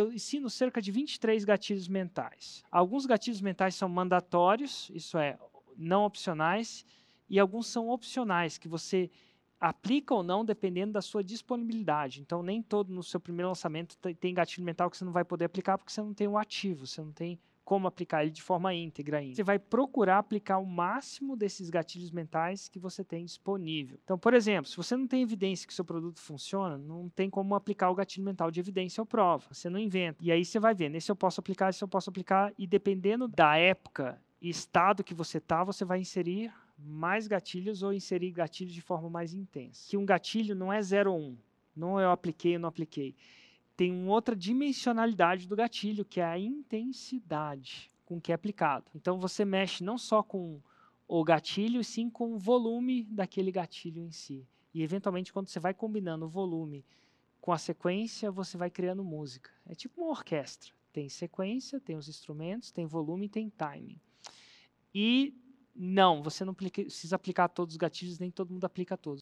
eu ensino cerca de 23 gatilhos mentais. Alguns gatilhos mentais são mandatórios, isso é, não opcionais, e alguns são opcionais, que você aplica ou não dependendo da sua disponibilidade. Então, nem todo no seu primeiro lançamento tem gatilho mental que você não vai poder aplicar porque você não tem o ativo, você não tem como aplicar ele de forma íntegra ainda. Você vai procurar aplicar o máximo desses gatilhos mentais que você tem disponível. Então, por exemplo, se você não tem evidência que seu produto funciona, não tem como aplicar o gatilho mental de evidência ou prova. Você não inventa. E aí você vai ver, nesse eu posso aplicar, esse eu posso aplicar, e dependendo da época e estado que você está, você vai inserir mais gatilhos ou inserir gatilhos de forma mais intensa. Que um gatilho não é 0 ou 1. Um. Não eu apliquei ou não apliquei tem uma outra dimensionalidade do gatilho, que é a intensidade com que é aplicado. Então você mexe não só com o gatilho, sim com o volume daquele gatilho em si. E eventualmente quando você vai combinando o volume com a sequência, você vai criando música. É tipo uma orquestra. Tem sequência, tem os instrumentos, tem volume, tem timing. E não, você não precisa aplicar todos os gatilhos, nem todo mundo aplica todos.